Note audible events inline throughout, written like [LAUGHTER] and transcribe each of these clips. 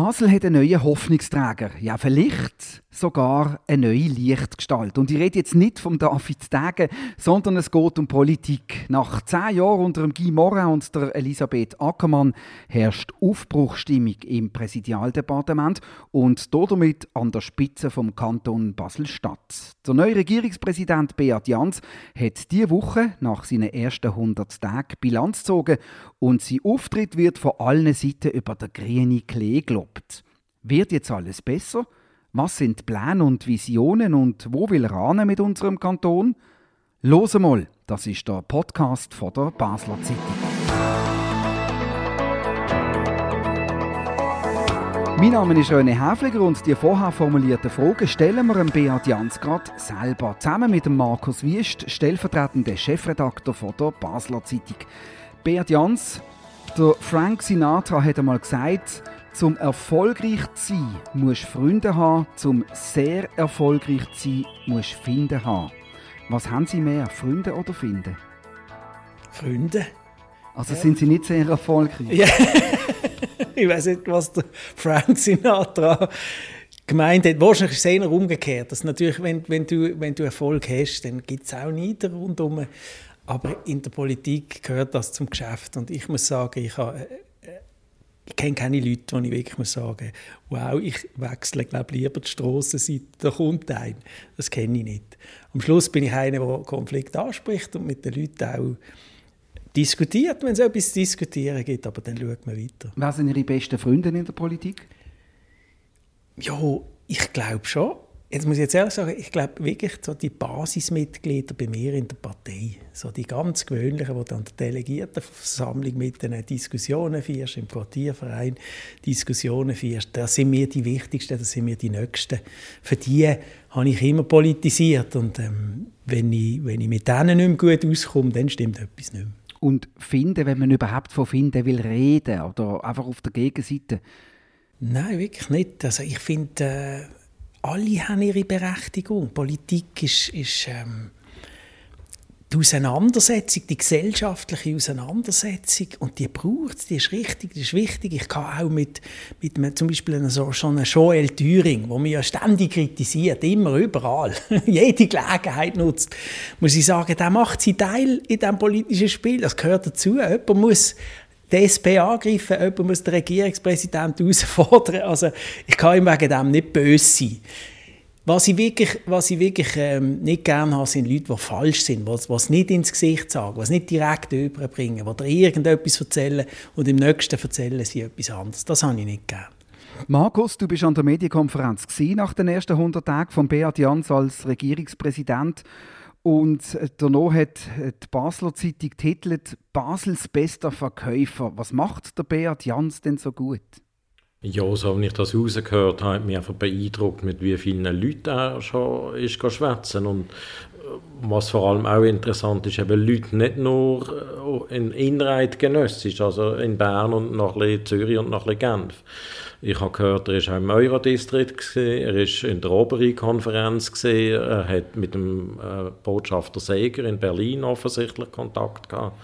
Basel hat einen neuen Hoffnungsträger. Ja, vielleicht sogar eine neue Lichtgestalt. Und ich rede jetzt nicht vom David Degen, sondern es geht um Politik. Nach zehn Jahren unter Guy Morin und der Elisabeth Ackermann herrscht Aufbruchstimmung im Präsidialdepartement und damit an der Spitze vom Kanton Basel-Stadt. Der neue Regierungspräsident Beat Jans hat diese Woche nach seinen ersten 100 Tagen Bilanz gezogen und sein Auftritt wird von allen Seiten über der grüne Klee gelobt. Wird jetzt alles besser? Was sind Pläne und Visionen und wo will er mit unserem Kanton? Los mal, das ist der Podcast von der Basler Zeitung. Mein Name ist René Häfliger und die vorher formulierten Fragen stellen wir dem Beat Jans gerade selber. Zusammen mit dem Markus Wiest, stellvertretender Chefredakteur von der Basler Zeitung. Beat Jans, der Frank Sinatra hat einmal gesagt, zum erfolgreich zu sein, musst du Freunde haben. Zum sehr erfolgreich zu sein, musst du Finden haben. Was haben Sie mehr, Freunde oder Finden? Freunde. Also ja. sind Sie nicht sehr erfolgreich? Ja. [LAUGHS] ich weiß nicht, was der Frank Sinatra gemeint hat. Wahrscheinlich ist es eher umgekehrt. Dass natürlich, wenn, wenn, du, wenn du Erfolg hast, dann gibt es auch Nieder rundherum. Aber in der Politik gehört das zum Geschäft. Und ich muss sagen, ich habe ich kenne keine Leute, wo ich wirklich muss sagen wow, ich wechsle glaub, lieber die Strassenseite, da kommt ein. Das kenne ich nicht. Am Schluss bin ich einer, der Konflikt anspricht und mit den Leuten auch diskutiert, wenn es etwas zu diskutieren gibt, aber dann schaut man weiter. Wer sind Ihre besten Freunde in der Politik? Ja, ich glaube schon. Jetzt muss ich jetzt ehrlich sagen, ich glaube wirklich so die Basismitglieder bei mir in der Partei, so die ganz gewöhnlichen, die dann der Delegiertenversammlung mit den Diskussionen führst, im Quartierverein Diskussionen führst, das sind mir die wichtigsten, das sind mir die nächsten. Für die habe ich immer politisiert und ähm, wenn, ich, wenn ich mit denen nicht mehr gut auskomme, dann stimmt etwas nicht mehr. Und finden, wenn man überhaupt von finden will reden oder einfach auf der Gegenseite? Nein, wirklich nicht. Also ich finde... Äh, alle haben ihre Berechtigung. Politik ist, ist ähm, die Auseinandersetzung, die gesellschaftliche Auseinandersetzung und die braucht es, die ist richtig, die ist wichtig. Ich kann auch mit, mit einem, zum Beispiel einer, so, schon einer Joel Thüring, wo mich ja ständig kritisiert, immer, überall, [LAUGHS] jede Gelegenheit nutzt, muss ich sagen, der macht seinen Teil in diesem politischen Spiel, das gehört dazu. Jemand muss die SP angreifen, jemand muss den Regierungspräsidenten [LAUGHS] herausfordern. Also ich kann ihm wegen dem nicht böse sein. Was ich wirklich, was ich wirklich ähm, nicht gerne habe, sind Leute, die falsch sind, die es nicht ins Gesicht sagen, die nicht direkt überbringen, die dir irgendetwas erzählen und im nächsten erzählen sie etwas anderes. Das habe ich nicht gerne. Markus, du bist an der Medienkonferenz nach den ersten 100 Tagen von Beat Jans als Regierungspräsident. Und äh, danach hat die Basler Zeitung titelt Basels bester Verkäufer. Was macht der Beat Jans denn so gut? Ja, so wie ich das rausgehört habe, hat mich einfach beeindruckt, mit wie vielen Leuten er schon ist schwätzen und äh, was vor allem auch interessant ist, eben Leute nicht nur äh, in Inreit genössisch, also in Bern und noch Zürich und noch Genf, ich habe gehört, er war auch im Eurodistrikt, er war in der Oberi-Konferenz, er hat mit dem äh, Botschafter Seger in Berlin offensichtlich Kontakt gehabt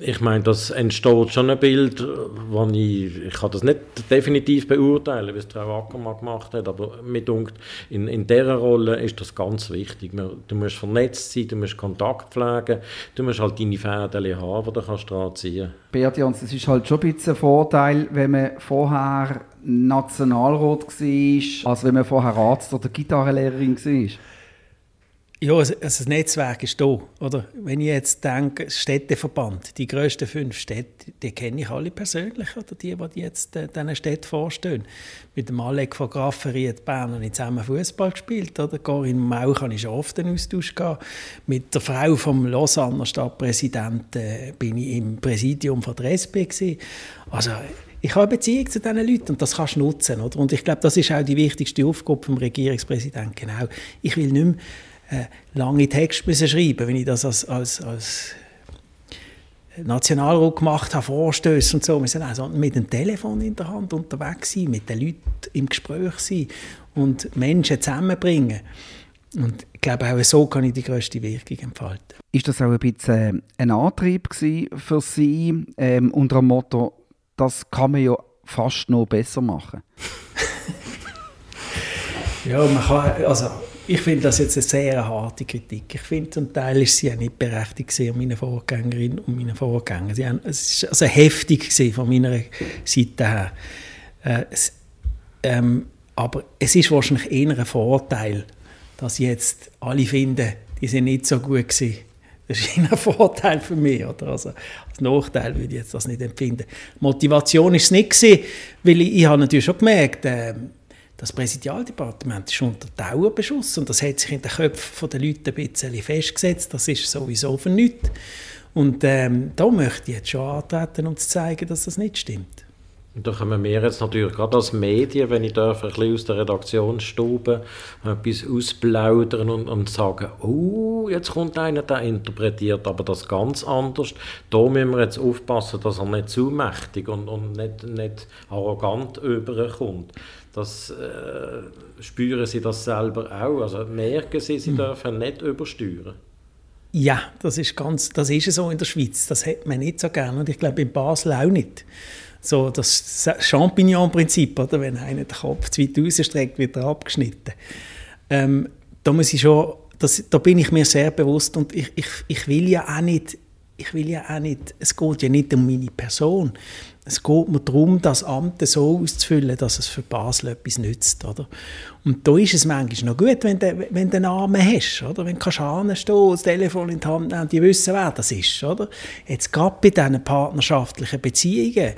ich meine, das entsteht schon ein Bild, wo ich, ich kann das nicht definitiv beurteilen, wie es Frau Ackermann gemacht hat, aber mir denkt, in, in dieser Rolle ist das ganz wichtig. Du musst vernetzt sein, du musst Kontakt pflegen, du musst halt deine Fäden haben, die du kannst dran ziehen Beat Jans, das ist halt schon ein bisschen ein Vorteil, wenn man vorher Nationalrat war, als wenn man vorher Arzt oder Gitarrenlehrerin war. Ja, also das Netzwerk ist da. Oder? Wenn ich jetzt denke, Städteverband, die grössten fünf Städte, die kenne ich alle persönlich, oder die, die jetzt äh, diesen Städten vorstehen. Mit dem Alec von Grafferiet Bern habe ich zusammen Fußball gespielt. Oder? Corinne Mauch habe ich schon oft einen Austausch gehabt. Mit der Frau vom Lausanner Stadtpräsidenten äh, bin ich im Präsidium von der. Also, ich habe eine Beziehung zu diesen Leuten und das kannst du nutzen. Oder? Und ich glaube, das ist auch die wichtigste Aufgabe des Regierungspräsidenten. Genau. Ich will nicht mehr äh, lange Texte müssen schreiben wenn ich das als, als, als Nationalrat gemacht habe, Vorstöße und so. Wir sind also mit dem Telefon in der Hand unterwegs sein, mit den Leuten im Gespräch sein und Menschen zusammenbringen. Und ich glaube, auch so kann ich die grösste Wirkung entfalten. Ist das auch ein bisschen äh, ein Antrieb für Sie ähm, unter dem Motto, das kann man ja fast noch besser machen? [LAUGHS] ja, man kann, also ich finde das jetzt eine sehr harte Kritik. Ich finde, zum Teil ist sie ja nicht berechtigt an meine Vorgängerin und meine Vorgänger. Sie haben, es war also heftig von meiner Seite her. Äh, es, ähm, aber es ist wahrscheinlich eher ein Vorteil, dass jetzt alle finden, die sind nicht so gut gewesen. Das ist [LAUGHS] ein Vorteil für mich. Oder? Also, als Nachteil würde ich jetzt das nicht empfinden. Motivation ist es nicht gewesen, weil ich, ich habe natürlich schon gemerkt, äh, das Präsidialdepartement ist unter Dauerbeschuss und das hat sich in den Köpfen der Leute ein bisschen festgesetzt. Das ist sowieso für nichts. Und ähm, da möchte ich jetzt schon antreten, um zu zeigen, dass das nicht stimmt. Da können wir jetzt natürlich gerade als Medien, wenn ich darf, ein bisschen aus der Redaktionsstube etwas ausplaudern und, und sagen, oh, jetzt kommt einer, der interpretiert aber das ganz anders. Da müssen wir jetzt aufpassen, dass er nicht zu mächtig und, und nicht, nicht arrogant überkommt. Das äh, spüren Sie das selber auch? Also merken Sie, Sie mhm. dürfen nicht übersteuern? Ja, das ist, ganz, das ist so in der Schweiz. Das hat man nicht so gerne und ich glaube in Basel auch nicht. So das Champignon-Prinzip, oder? wenn einer den Kopf zu weit rausstreckt, wird er abgeschnitten. Ähm, da muss ich schon, das, da bin ich mir sehr bewusst und ich, ich, ich will ja auch nicht ich will ja auch nicht, es geht ja nicht um meine Person. Es geht mir darum, das Amt so auszufüllen, dass es für Basel etwas nützt. Oder? Und da ist es manchmal noch gut, wenn du, wenn du einen Namen hast. Oder? Wenn du hinstehen das Telefon in die Hand nehmen die wissen, wer das ist. Oder? Jetzt gerade bei diesen partnerschaftlichen Beziehungen,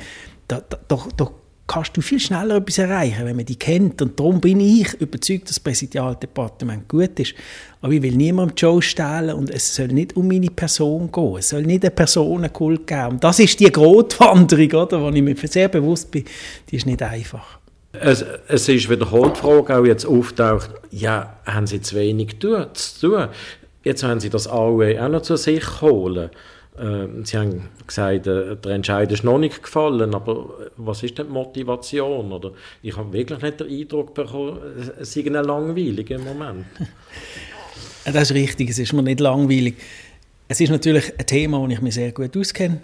da, da, da, kannst du viel schneller etwas erreichen, wenn man die kennt. Und darum bin ich überzeugt, dass das Präsidialdepartement gut ist. Aber ich will niemandem die Show stehlen und es soll nicht um meine Person gehen. Es soll nicht eine Personenkult geben. Und das ist die Grotwanderung, oder, wo ich mir sehr bewusst bin, die ist nicht einfach. Es, es ist wiederholt die Frage auch jetzt auftaucht, ja, haben Sie zu wenig zu tun? Jetzt haben Sie das alle auch noch zu sich holen. Ähm, Sie haben gesagt, äh, der Entscheid ist noch nicht gefallen, aber was ist denn die Motivation? Oder ich habe wirklich nicht den Eindruck bekommen, es sei ein langweiliger Moment. [LAUGHS] das ist richtig, es ist mir nicht langweilig. Es ist natürlich ein Thema, das ich mich sehr gut auskenne.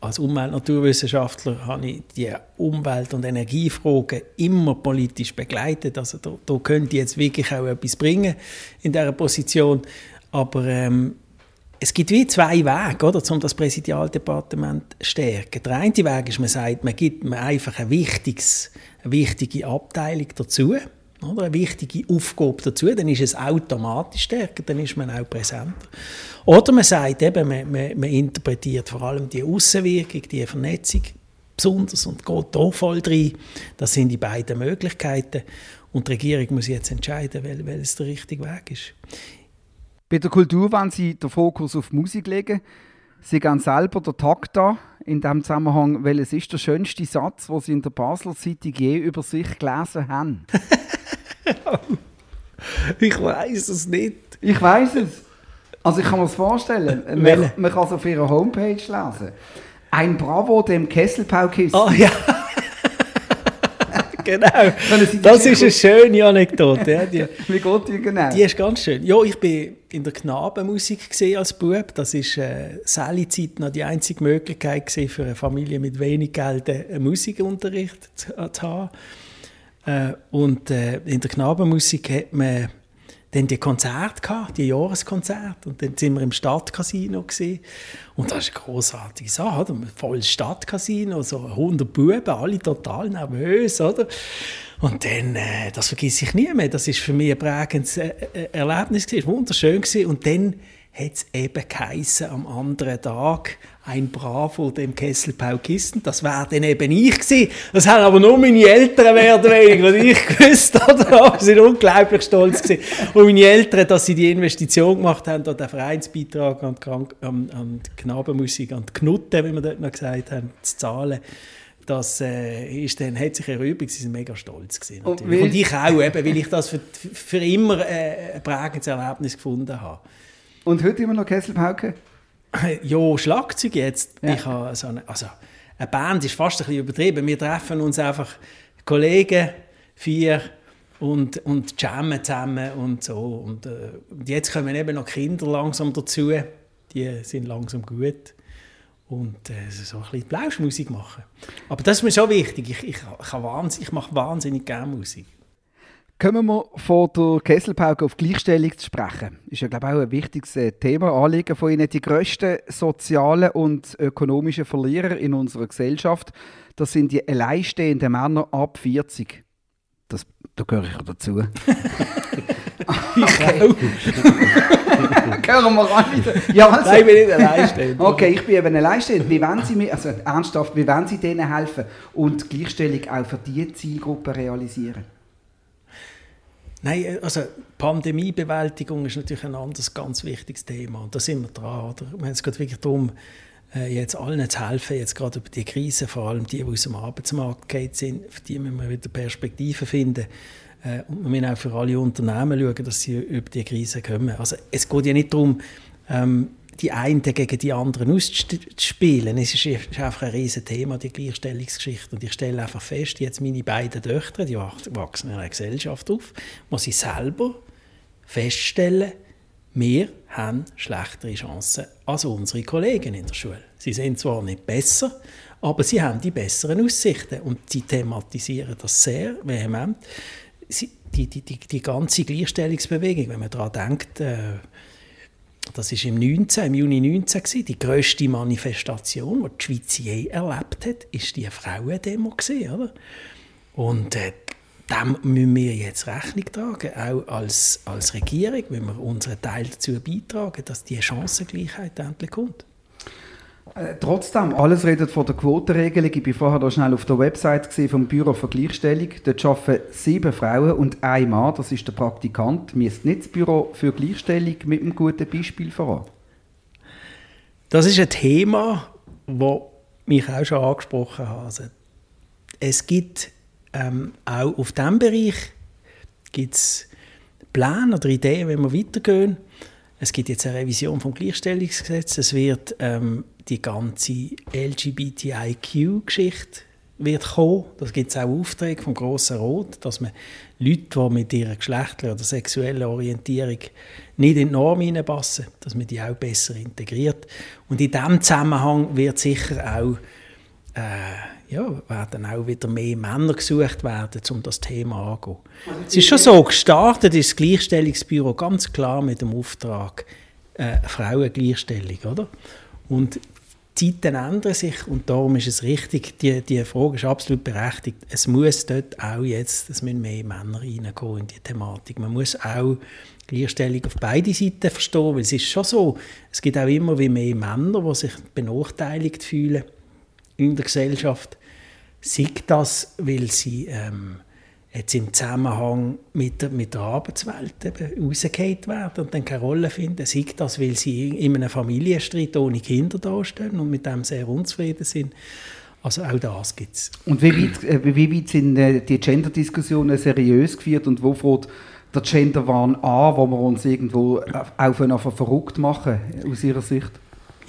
Als Umwelt- Naturwissenschaftler habe ich die Umwelt- und Energiefragen immer politisch begleitet. Also da, da könnte ich jetzt wirklich auch etwas bringen in dieser Position. Aber ähm, es gibt wie zwei Wege, oder, um das Präsidialdepartement zu stärken. Der eine Weg ist, man sagt, man gibt man einfach ein wichtiges, eine wichtige Abteilung dazu, oder, eine wichtige Aufgabe dazu, dann ist es automatisch stärker, dann ist man auch präsenter. Oder man sagt eben, man, man, man interpretiert vor allem die Außenwirkung, die Vernetzung besonders und geht da voll rein. Das sind die beiden Möglichkeiten. Und die Regierung muss jetzt entscheiden, welches der richtige Weg ist. Bei der Kultur wollen Sie den Fokus auf Musik legen. Sie gehen selber den Takt an. In diesem Zusammenhang, welches ist der schönste Satz, den Sie in der Basler Zeitung je über sich gelesen haben? [LAUGHS] ich weiß es nicht. Ich weiß es. Also ich kann mir das vorstellen. Man, man kann es auf Ihrer Homepage lesen. Ein Bravo dem Kesselpaukissen. Oh ja genau. [LAUGHS] Das ist eine schöne Anekdote. Ja, die, [LAUGHS] Wie geht die genau? Die ist ganz schön. Ja, ich bin in der Knabenmusik gesehen als Bub. Das ist äh, Sally-Zeit noch die einzige Möglichkeit für eine Familie mit wenig Geld einen Musikunterricht zu, zu haben. Äh, und äh, in der Knabenmusik hat man dann die Konzerte gehabt, die Jahreskonzerte. Und dann sind wir im Stadtcasino gesehen. Und das ist eine großartige Sache, oder? Volles Stadtcasino, so 100 Buben, alle total nervös, oder? Und dann, äh, das vergesse ich nie mehr. Das ist für mich ein prägendes äh, äh Erlebnis gewesen, wunderschön gewesen. Und dann hat es eben geheissen, am anderen Tag ein Bravo dem Kessel Paukisten. Das wäre dann eben ich gewesen. Das haben aber nur meine Eltern werden weniger, und ich gewusst, oder? [LAUGHS] Sie sind unglaublich stolz gewesen. Und meine Eltern, dass sie die Investition gemacht haben, an den Vereinsbeitrag an die, Krank an, an die Knabenmusik, an die Knutte, wie wir dort noch gesagt haben, zu zahlen das äh, ist dann, hat sich erübt, sie sind mega stolz gewesen, und, und, ich auch, eben, weil ich das für, für immer äh, ein prägendes Erlebnis gefunden habe. Und heute immer noch Kesselpauke? Ja, Schlagzeug jetzt. Ja. Ich habe so eine, also eine Band ist fast ein bisschen übertrieben. Wir treffen uns einfach Kollegen, vier, und, und jammen zusammen und so. Und, äh, und jetzt kommen eben noch Kinder langsam dazu. Die sind langsam gut. und äh, so ein bisschen Blauschmusik machen. Aber das ist mir schon wichtig. Ich, ich, ich, ich mache wahnsinnig gerne Musik. Kommen wir von der Kesselpauke auf Gleichstellung zu sprechen. Ist ja, glaube ich, auch ein wichtiges äh, Thema, Anliegen von Ihnen. Die grössten sozialen und ökonomischen Verlierer in unserer Gesellschaft, das sind die alleinstehenden Männer ab 40. Das, da gehöre ich dazu. [LAUGHS] [LAUGHS] ich auch. [LAUGHS] Hören wir an wieder. Ja, also. Nein, ich bin nicht alleinstehend. Okay, ich bin eben alleinstehend. Wie wollen Sie mir, also ernsthaft, wie wollen Sie denen helfen und Gleichstellung auch für diese Zielgruppe realisieren? Nein, äh, also Pandemiebewältigung ist natürlich ein anderes ganz wichtiges Thema da sind wir dran. Oder? Es geht wirklich darum, äh, jetzt allen zu helfen, jetzt gerade über die Krise, vor allem die, die aus dem Arbeitsmarkt geht sind, für die müssen wir wieder Perspektiven finden. Äh, und wir müssen auch für alle Unternehmen schauen, dass sie über die Krise kommen. Also es geht ja nicht darum, ähm, die einen gegen die anderen auszuspielen. Es ist, einfach ein riesiges Thema, die Gleichstellungsgeschichte. Und ich stelle einfach fest, jetzt meine beiden Töchter, die wachsen in einer Gesellschaft auf, muss ich selber feststellen, wir haben schlechtere Chancen als unsere Kollegen in der Schule. Sie sind zwar nicht besser, aber sie haben die besseren Aussichten und sie thematisieren das sehr vehement. Sie, die, die, die, die ganze Gleichstellungsbewegung, wenn man daran denkt, äh, das war im, 19, im Juni 19 gewesen, die grösste Manifestation, die die Schweiz je erlebt hat, ist die Frauendemo gewesen, oder? Und äh, dem müssen wir jetzt Rechnung tragen, auch als, als Regierung, wenn wir unseren Teil dazu beitragen, dass die Chancengleichheit endlich kommt. Äh, trotzdem, alles redet von der Quotenregelung. Ich war vorher da schnell auf der Website vom Büro für Gleichstellung. Dort arbeiten sieben Frauen und ein Mann, das ist der Praktikant. Müsste nicht das Büro für Gleichstellung mit einem guten Beispiel voran? Das ist ein Thema, das mich auch schon angesprochen hat. Also, es gibt ähm, auch auf diesem Bereich gibt's Pläne oder Ideen, wenn wir weitergehen. Es gibt jetzt eine Revision vom Gleichstellungsgesetz. Es wird ähm, die ganze LGBTIQ-Geschichte kommen. Das gibt es auch Aufträge vom Grossen Rot, dass man Leute, die mit ihrer geschlechtlichen oder sexuellen Orientierung nicht in die Norm hineinpassen, dass man die auch besser integriert. Und in diesem Zusammenhang wird sicher auch äh, ja, werden auch wieder mehr Männer gesucht werden, um das Thema anzugehen. Also es ist schon so, gestartet ist das Gleichstellungsbüro ganz klar mit dem Auftrag äh, Frauengleichstellung, oder? Und die Zeiten ändern sich und darum ist es richtig, die, die Frage ist absolut berechtigt. Es muss dort auch jetzt, es müssen mehr Männer reingehen in die Thematik. Man muss auch Gleichstellung auf beide Seiten verstehen, weil es ist schon so, es gibt auch immer wie mehr Männer, die sich benachteiligt fühlen in der Gesellschaft. Sei das, weil sie ähm, jetzt im Zusammenhang mit der, mit der Arbeitswelt rausgehend werden und dann keine Rolle finden. Sei das, weil sie in einem Familienstreit ohne Kinder dastehen und mit dem sehr unzufrieden sind. Also auch das gibt es. Und wie weit, äh, wie weit sind äh, die Gender-Diskussionen seriös geführt und wo fängt der Genderwahn an, wo wir uns irgendwo auch verrückt machen, aus Ihrer Sicht?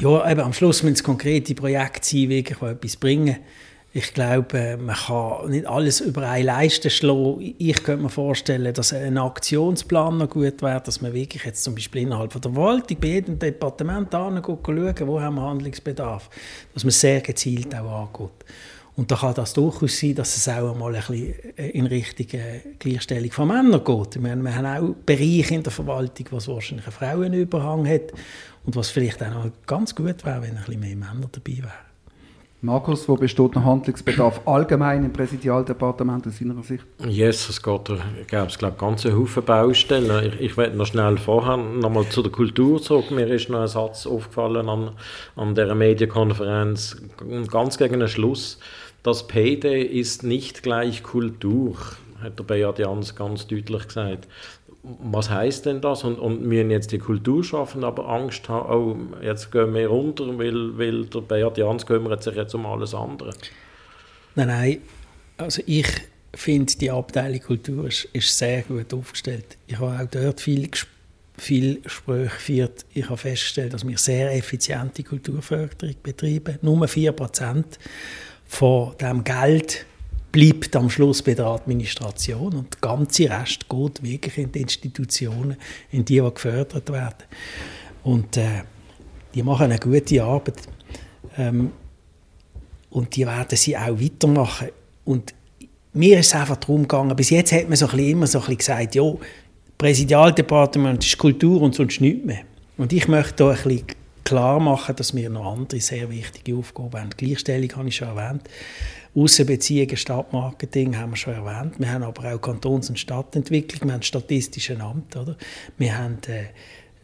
Ja, eben, am Schluss müssen es konkrete Projekte sein, wirklich, die etwas bringen. Ich glaube, man kann nicht alles über eine Leiste schlagen. Ich könnte mir vorstellen, dass ein Aktionsplan noch gut wäre, dass man wirklich jetzt zum Beispiel innerhalb der Verwaltung bei jedem Departement schauen, wo haben wir Handlungsbedarf, dass man sehr gezielt auch angeht. Und da kann das durchaus sein, dass es auch einmal ein bisschen in Richtung Gleichstellung von Männern geht. Wir haben auch Bereiche in der Verwaltung, wo es wahrscheinlich einen Frauenüberhang hat und was vielleicht auch noch ganz gut wäre, wenn ein bisschen mehr Männer dabei wären. Markus, wo besteht noch Handlungsbedarf allgemein im Präsidialdepartement aus Ihrer Sicht? Yes, es geht, ich glaube, es gibt ganze Haufen Baustellen. Ich, ich werde noch schnell vorher nochmal zu der Kultur zurück. Mir ist noch ein Satz aufgefallen an, an dieser Medienkonferenz, ganz gegen den Schluss. Das Payday ist nicht gleich Kultur, hat der Beat Jans ganz deutlich gesagt was heißt denn das? Und, und müssen jetzt die Kultur schaffen, aber Angst haben, oh, jetzt gehen wir runter, weil, weil der Beat Jans kümmert sich jetzt um alles andere. Nein, nein. Also ich finde, die Abteilung Kultur ist, ist, sehr gut aufgestellt. Ich habe auch dort viel, viel Gespräche geführt. Ich habe festgestellt, dass wir sehr effiziente Kulturförderung betreiben. Nur 4% von dem Geld, bleibt am Schluss bei der Administration und der ganze Rest geht wirklich in die Institutionen, in die, die gefördert werden. Und äh, die machen eine gute Arbeit. Ähm, und die werden sie auch weitermachen. Und mir ist es einfach darum gegangen, bis jetzt hat man so ein bisschen immer so ein bisschen gesagt, ja, Präsidialdepartement ist Kultur und sonst nichts mehr. Und ich möchte hier ein bisschen klar machen, dass wir noch andere sehr wichtige Aufgaben haben. Gleichstellung habe ich schon erwähnt. Außenbeziehungen, Stadtmarketing haben wir schon erwähnt. Wir haben aber auch Kantons- und Stadtentwicklung, wir haben Statistische Amt, oder? Wir haben äh,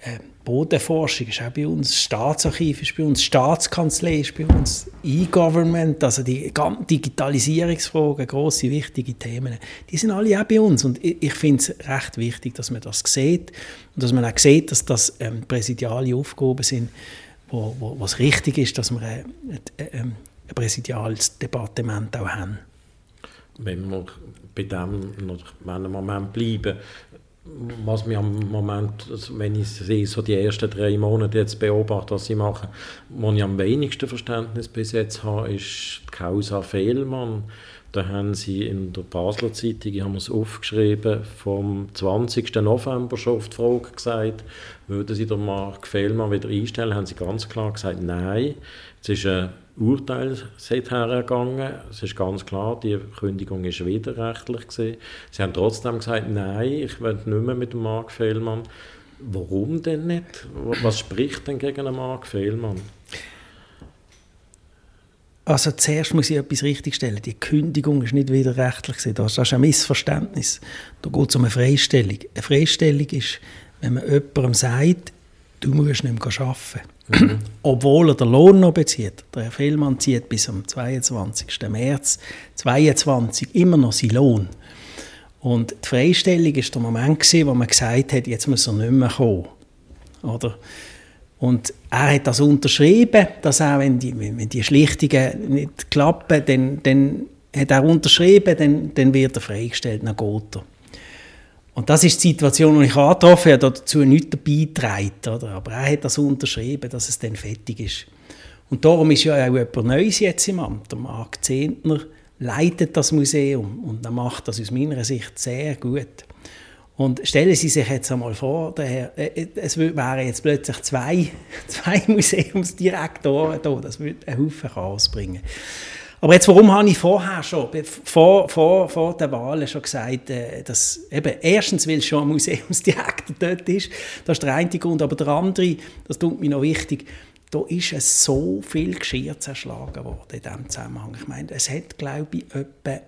äh, Bodenforschung ist auch bei uns, Staatsarchiv ist bei uns, Staatskanzlei ist bei uns, E-Government, also die Digitalisierungsfragen, grosse, wichtige Themen, die sind alle auch bei uns. Und ich, ich finde es recht wichtig, dass man das sieht. Und dass man auch sieht, dass das ähm, präsidiale Aufgaben sind, wo, wo was richtig ist, dass wir ein, ein, ein präsidiales Departement auch haben. Wenn wir bei dem noch einen Moment bleiben, was mir am Moment, wenn ich sehe, so die ersten drei Monate jetzt beobachte, was sie machen, wo ich am wenigsten Verständnis bis jetzt habe, ist die Causa Fehlmann. Da haben sie in der Basler Zeitung, ich habe es aufgeschrieben, vom 20. November schon auf die Frage gesagt, würden sie den Mark Fehlmann wieder einstellen, haben sie ganz klar gesagt, nein. Es ist ein Urteil seither ergangen. Es ist ganz klar, die Kündigung ist widerrechtlich gewesen. Sie haben trotzdem gesagt, nein, ich will nicht mehr mit Mark Fehlmann. Warum denn nicht? Was spricht denn gegen Mark Fehlmann? Also zuerst muss ich etwas richtigstellen. Die Kündigung ist nicht widerrechtlich. Das ist ein Missverständnis. Da geht es um eine Freistellung. Eine Freistellung ist, wenn man jemandem sagt, du musst nicht mehr arbeiten. Mhm. Obwohl er den Lohn noch bezieht. Der Herr Fehlmann zieht bis am 22. März 2022 immer noch seinen Lohn. Und die Freistellung war der Moment, wo man gesagt hat, jetzt muss er nicht mehr kommen. Oder? Und er hat das unterschrieben, dass auch wenn die, wenn die Schlichtungen nicht klappen, dann, dann hat er unterschrieben, dann, dann wird er freigestellt, geht er. Und das ist die Situation, die ich angetroffen habe, dazu nichts beitragen. Oder? Aber er hat das unterschrieben, dass es dann fertig ist. Und darum ist ja auch jemand Neues jetzt im Amt. Der Marc Zehntner leitet das Museum und er macht das aus meiner Sicht sehr gut. Und stellen Sie sich jetzt einmal vor, der, äh, es wären jetzt plötzlich zwei, [LAUGHS] zwei Museumsdirektoren da. Das würde einen Haufen Chaos bringen. Aber jetzt, warum habe ich vorher schon, vor, vor, vor der Wahl schon gesagt, äh, dass eben erstens, weil schon ein Museumsdirektor [LAUGHS] dort ist, das ist der eine Grund, aber der andere, das tut mir noch wichtig, da ist so viel Geschirr zerschlagen worden in diesem Zusammenhang. Ich meine, es hat, glaube ich, etwa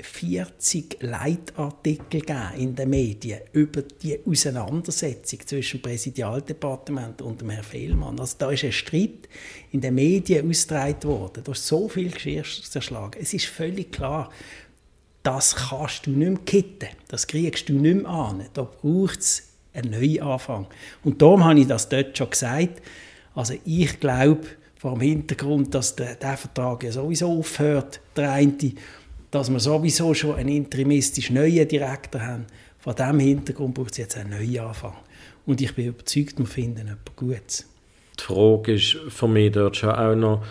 40 Leitartikel in den Medien über die Auseinandersetzung zwischen dem Präsidialdepartement und dem Herrn Fehlmann. Also da ist ein Streit in den Medien ausgetragen worden. Da ist so viel Geschirr zerschlagen. Es ist völlig klar, das kannst du nicht mehr kitten. Das kriegst du nicht mehr an. Da braucht es einen Neuanfang. Und darum habe ich das dort schon gesagt. Also ich glaube, vor dem Hintergrund, dass der, der Vertrag ja sowieso aufhört, der eine, dass wir sowieso schon einen interimistisch neuen Direktor haben. Vor diesem Hintergrund braucht es jetzt einen neuen Anfang. Und ich bin überzeugt, wir finden etwas Gutes. Die Frage ist für mich dort schon auch noch,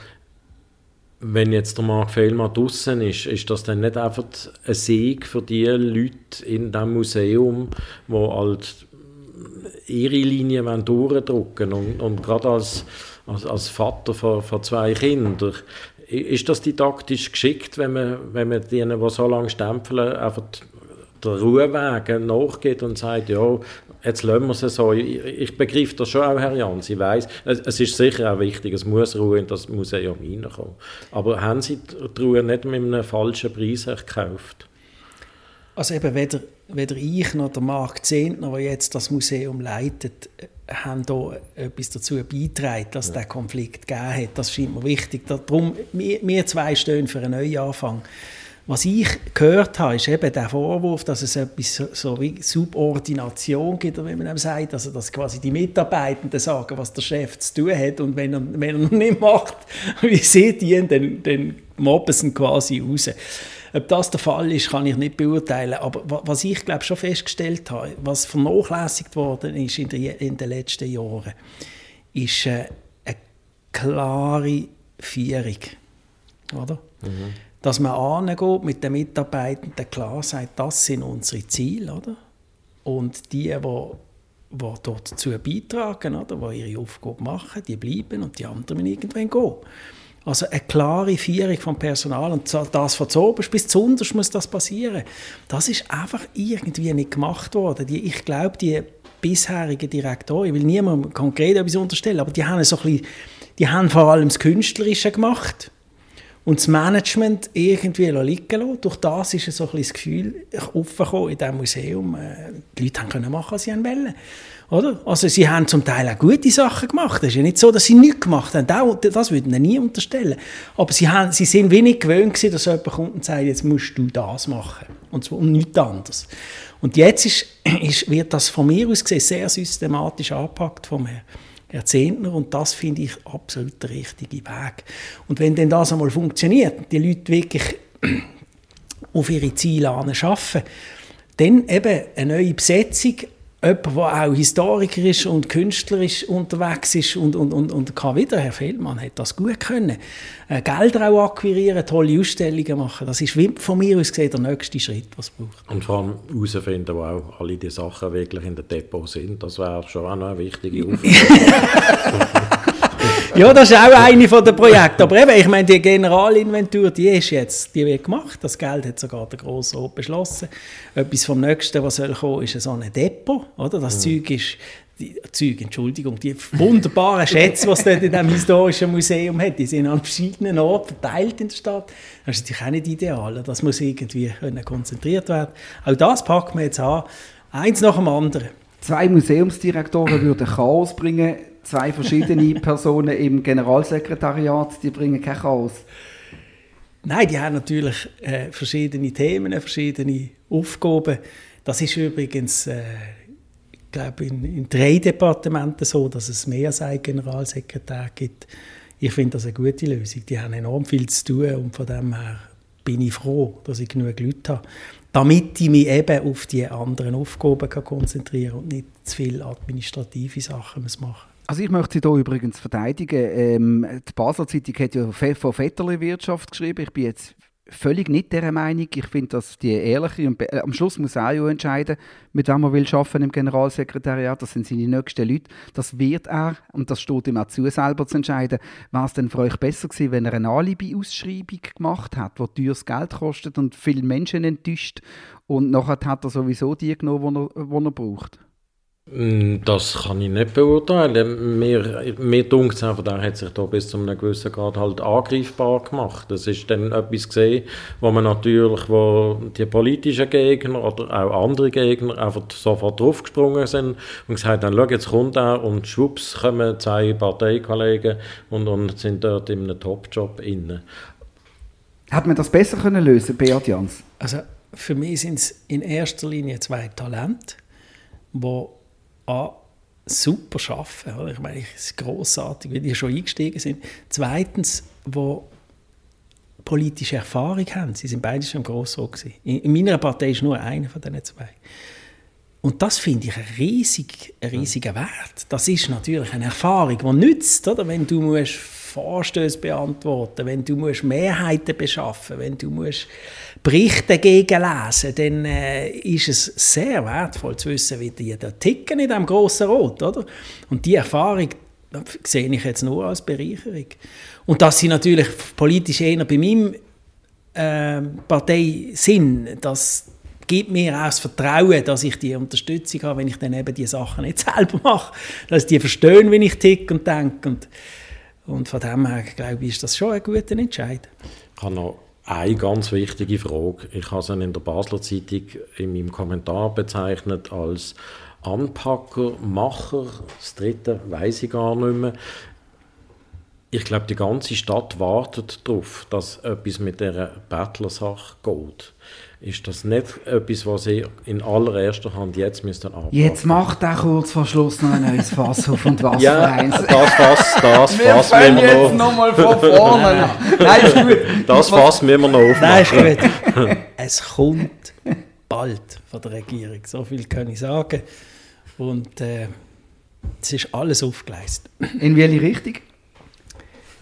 wenn jetzt der Mark Fehlmann draußen ist, ist das dann nicht einfach ein Sieg für die Leute in diesem Museum, die halt ihre Linie durchdrücken und, und gerade als, als, als Vater von, von zwei Kindern ist das didaktisch geschickt, wenn man, wenn man denen, die so lange stempeln, einfach der Ruheweg nachgeht und sagt, ja, jetzt lassen wir es so. Ich, ich begreife das schon auch, Herr Jans. Ich weiss, es, es, ist sicher auch wichtig, es muss Ruhe in das Museum reinkommen. Aber haben Sie die Ruhe nicht mit einem falschen Preis gekauft? Also eben weder, weder ich noch der Marc Zehntner, der jetzt das Museum leitet, haben da etwas dazu beigetragen, dass ja. der Konflikt gegeben hat. Das scheint mir wichtig. Darum, wir, zwei stehen für einen Neuanfang. Was ich gehört habe, ist eben der Vorwurf, dass es etwas so, wie Subordination gibt, wie man sagt, also dass quasi die Mitarbeitenden sagen, was der Chef zu tun hat und wenn er, wenn er nicht macht, [LAUGHS] wie sie dienen, dann, dann mobben sie quasi raus. Ob das der Fall ist, kann ich nicht beurteilen. Aber was ich glaube schon festgestellt habe, was vernachlässigt worden ist in, der, in den letzten Jahren, ist äh, eine klare Führung. Oder? Mhm. Dass man angeht mit den Mitarbeitenden klar sagt, das sind unsere Ziele. Oder? Und die, die die dort dazu beitragen, oder, die ihre Aufgabe machen, die bleiben und die anderen irgendwann gehen. Also eine klare Führung vom Personal und das von oben bis zu unterst muss das passieren. Das ist einfach irgendwie nicht gemacht worden. Die, ich glaube, die bisherigen Direktoren, ich will niemandem konkret etwas unterstellen, aber die haben so ein bisschen, die haben vor allem das Künstlerische gemacht und das Management irgendwie liegen lassen. Durch das ist so ein bisschen das Gefühl aufgekommen in diesem Museum, äh, die Leute haben können machen, was sie wollen. Oder? Also sie haben zum Teil auch gute Sachen gemacht. Es ist ja nicht so, dass sie nichts gemacht haben. Das würden wir nie unterstellen. Aber sie, haben, sie sind wenig gewöhnt gewesen, dass jemand kommt und sagt, jetzt musst du das machen. Und zwar um nichts anderes. Und jetzt ist, [CLEARS THROAT] ist, wird das von mir aus gesehen sehr systematisch angepackt vom Herrn. Jahrzehnten und das finde ich absolut der richtige Weg. Und wenn denn das einmal funktioniert, die Leute wirklich [CLEARS THROAT] auf ihre Ziele arbeiten, dann eben eine neue Besetzung, jemand, der auch historikerisch und künstlerisch unterwegs ist und, und, und, und kann wieder, Herr Feldmann hat das gut können, äh, Gelder auch akquirieren, tolle Ausstellungen machen, das ist von mir aus gesehen der nächste Schritt, was es braucht. Und vor allem herausfinden, wo auch alle die Sachen wirklich in der Depot sind, das wäre schon auch noch eine wichtige Aufgabe. [LAUGHS] ja, das ist auch eine der Projekte. Aber eben, ich meine, die Generalinventur, die ist jetzt, die wird gemacht. Das Geld hat sogar der Grosse Rat beschlossen. Etwas vom Nächsten, was soll kommen, ist so ein Depot. Oder? Das mhm. Zeug ist, die Zeug, Entschuldigung, die wunderbaren Schätze, die es dort in diesem historischen Museum hat, die sind an verschiedenen Orten verteilt in der Stadt. Das ist natürlich auch nicht ideal. Das muss irgendwie konzentriert werden. Auch das packen wir jetzt an. Eins nach dem anderen. Zwei Museumsdirektoren würden Chaos bringen zwei verschiedene [LAUGHS] Personen im Generalsekretariat, die bringen kein Chaos. Nein, die haben natürlich äh, verschiedene Themen, verschiedene Aufgaben. Das ist übrigens, äh, ich glaube, in, in, drei Departementen so, dass es mehr als einen Generalsekretär gibt. Ich finde das eine gute Lösung. Die haben enorm viel zu tun und von dem her bin ich froh, dass ich genug Leute habe, damit ich mich eben auf die anderen Aufgaben konzentrieren kann und nicht zu viele administrative Sachen machen muss. Also ich möchte Sie hier übrigens verteidigen. Ähm, die Basler Zeitung hat ja von Vetterli-Wirtschaft geschrieben. Ich bin jetzt völlig nicht dieser Meinung. Ich finde, dass die ehrliche und äh, am Schluss muss er auch entscheiden, mit wem er will arbeiten im Generalsekretariat. Das sind seine nächsten Leute. Das wird er und das steht ihm auch zu, selber zu entscheiden. War es denn für euch besser gewesen, wenn er eine Alibi-Ausschreibung gemacht hat, die teures Geld kostet und viele Menschen enttäuscht und nachher hat er sowieso die genommen, die er, die er braucht? Mm, das kann ich nicht beurteilen. Mir, mir dunkt es einfach, er hat sich da bis zu einem gewissen Grad halt angreifbar gemacht. Das ist dann etwas gesehen, wo man natürlich, wo die politischen Gegner oder auch andere Gegner einfach sofort draufgesprungen sind und gesagt haben, schau, jetzt kommt er und schwupps kommen zwei Parteikollegen und, und sind dort in einem Top-Job inne. Hat man das besser können lösen, Beat Jans? Also für mich sind es in erster Linie zwei Talente, die an super arbeiten. Ich meine, es ist grossartig, wie die schon eingestiegen sind. Zweitens, wo politische Erfahrung haben. Sie sind beide schon im Grossrat In meiner Partei ist nur einer von diesen zwei. Und das finde ich ein, riesig, ein riesiger Wert. Das ist natürlich eine Erfahrung, die nützt, oder? wenn du musst Vorstöße beantworten wenn du musst Mehrheiten beschaffen wenn du musst Berichte gegenlesen dann äh, ist es sehr wertvoll zu wissen, wie die da ticken in diesem grossen Rot. Oder? Und die Erfahrung sehe ich jetzt nur als Bereicherung. Und dass sie natürlich politisch eher bei meinem äh, Partei sind, das gibt mir auch das Vertrauen, dass ich die Unterstützung habe, wenn ich dann eben die Sachen nicht [LAUGHS] selber mache. Dass die verstehen, wie ich tick und denke. Und, und von dem her, glaube ich, ist das schon ein guter Entscheid. Ich habe noch eine ganz wichtige Frage. Ich habe es in der Basler Zeitung in meinem Kommentar bezeichnet als Anpacker, Macher. Das dritte weiß ich gar nicht mehr. Ich glaube, die ganze Stadt wartet darauf, dass etwas mit dieser Bettlersache geht ist das nicht etwas, was Sie in allererster Hand jetzt müssten anpacken Jetzt macht er kurz vor Schluss noch ein neues Fass auf und was ja, für eins. das Fass, das wir Fass müssen wir jetzt noch mal von vorne Nein, ist gut. Das Fass müssen wir noch aufmachen. Nein, ist gut. [LAUGHS] es kommt bald von der Regierung, so viel kann ich sagen. Und äh, es ist alles aufgeleistet. In welche Richtung?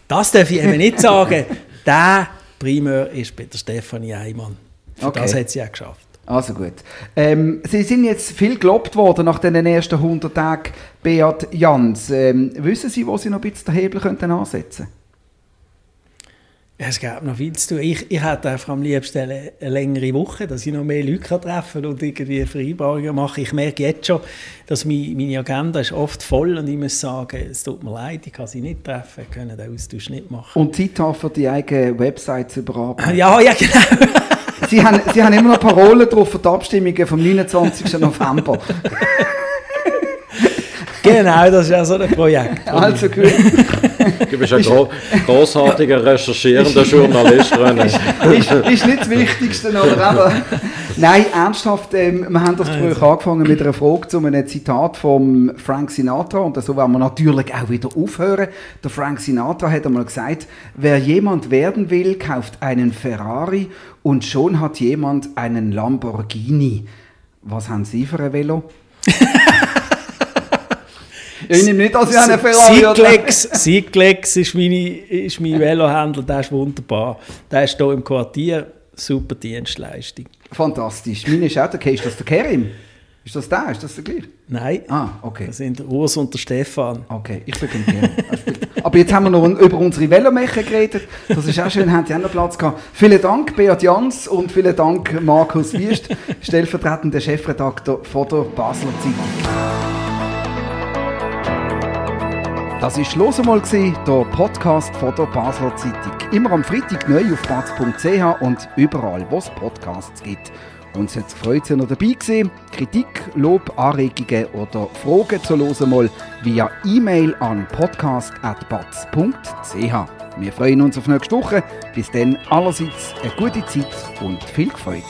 Das darf ich eben nicht sagen. Der Primär ist bei der Stefanie Eimann. Okay. Das hat sie auch geschafft. Also gut. Ähm, sie sind jetzt viel gelobt worden nach den ersten 100 Tagen, Beat Jans. Ähm, wissen Sie, wo Sie noch ein bisschen den Hebel könnten ansetzen Es gab noch viel zu tun. Ich, ich hätte einfach am liebsten eine, eine längere Woche, dass ich noch mehr Leute treffen kann und irgendwie Vereinbarungen mache. Ich merke jetzt schon, dass meine, meine Agenda ist oft voll und ich muss sagen, es tut mir leid, ich kann sie nicht treffen, können den Austausch nicht machen. Und Zeit haben für die eigene Website zu überarbeiten. [LAUGHS] Ja, ja, genau. Sie haben, Sie haben immer noch Parolen drauf für die Abstimmungen vom 29. November. genau, das ist ja so ein Projekt. Also gut. Du bist ein gro großartiger recherchierender Journalist, René. ist, ist nicht das Wichtigste, aber eben. Nein, ernsthaft, ähm, wir haben das Gespräch angefangen mit einer Frage zu einem Zitat von Frank Sinatra und so werden wir natürlich auch wieder aufhören. Der Frank Sinatra hat einmal gesagt, wer jemand werden will, kauft einen Ferrari und schon hat jemand einen Lamborghini. Was haben Sie für ein Velo? [LAUGHS] Ich nehme nicht, dass ich einen Ferrari Cyclex, Cyclex ist, meine, ist mein Velohändler, der ist wunderbar. Der ist hier im Quartier, super Dienstleistung. Fantastisch. Meine ist auch der Ist das der Kerim? Ist das der? Ist das der gleiche? Nein, Ah, okay. das sind der Urs und der Stefan. Okay, ich. Alles gut. Aber jetzt haben wir noch über unsere Velomecher geredet. Das ist auch schön, haben Sie auch noch Platz gehabt. Vielen Dank, Beat Jans und vielen Dank, Markus Wiest, stellvertretender Chefredakteur von der Basler Zeitung. Das war «Los einmal», der Podcast von der Basler Zeitung. Immer am Freitag neu auf batz.ch und überall, wo es Podcasts gibt. Uns hat es gefreut, dass ihr dabei gewesen. Kritik, Lob, Anregungen oder Fragen zu «Los einmal» via E-Mail an podcast.batz.ch. Wir freuen uns auf nächste Woche. Bis dann allerseits eine gute Zeit und viel Freude.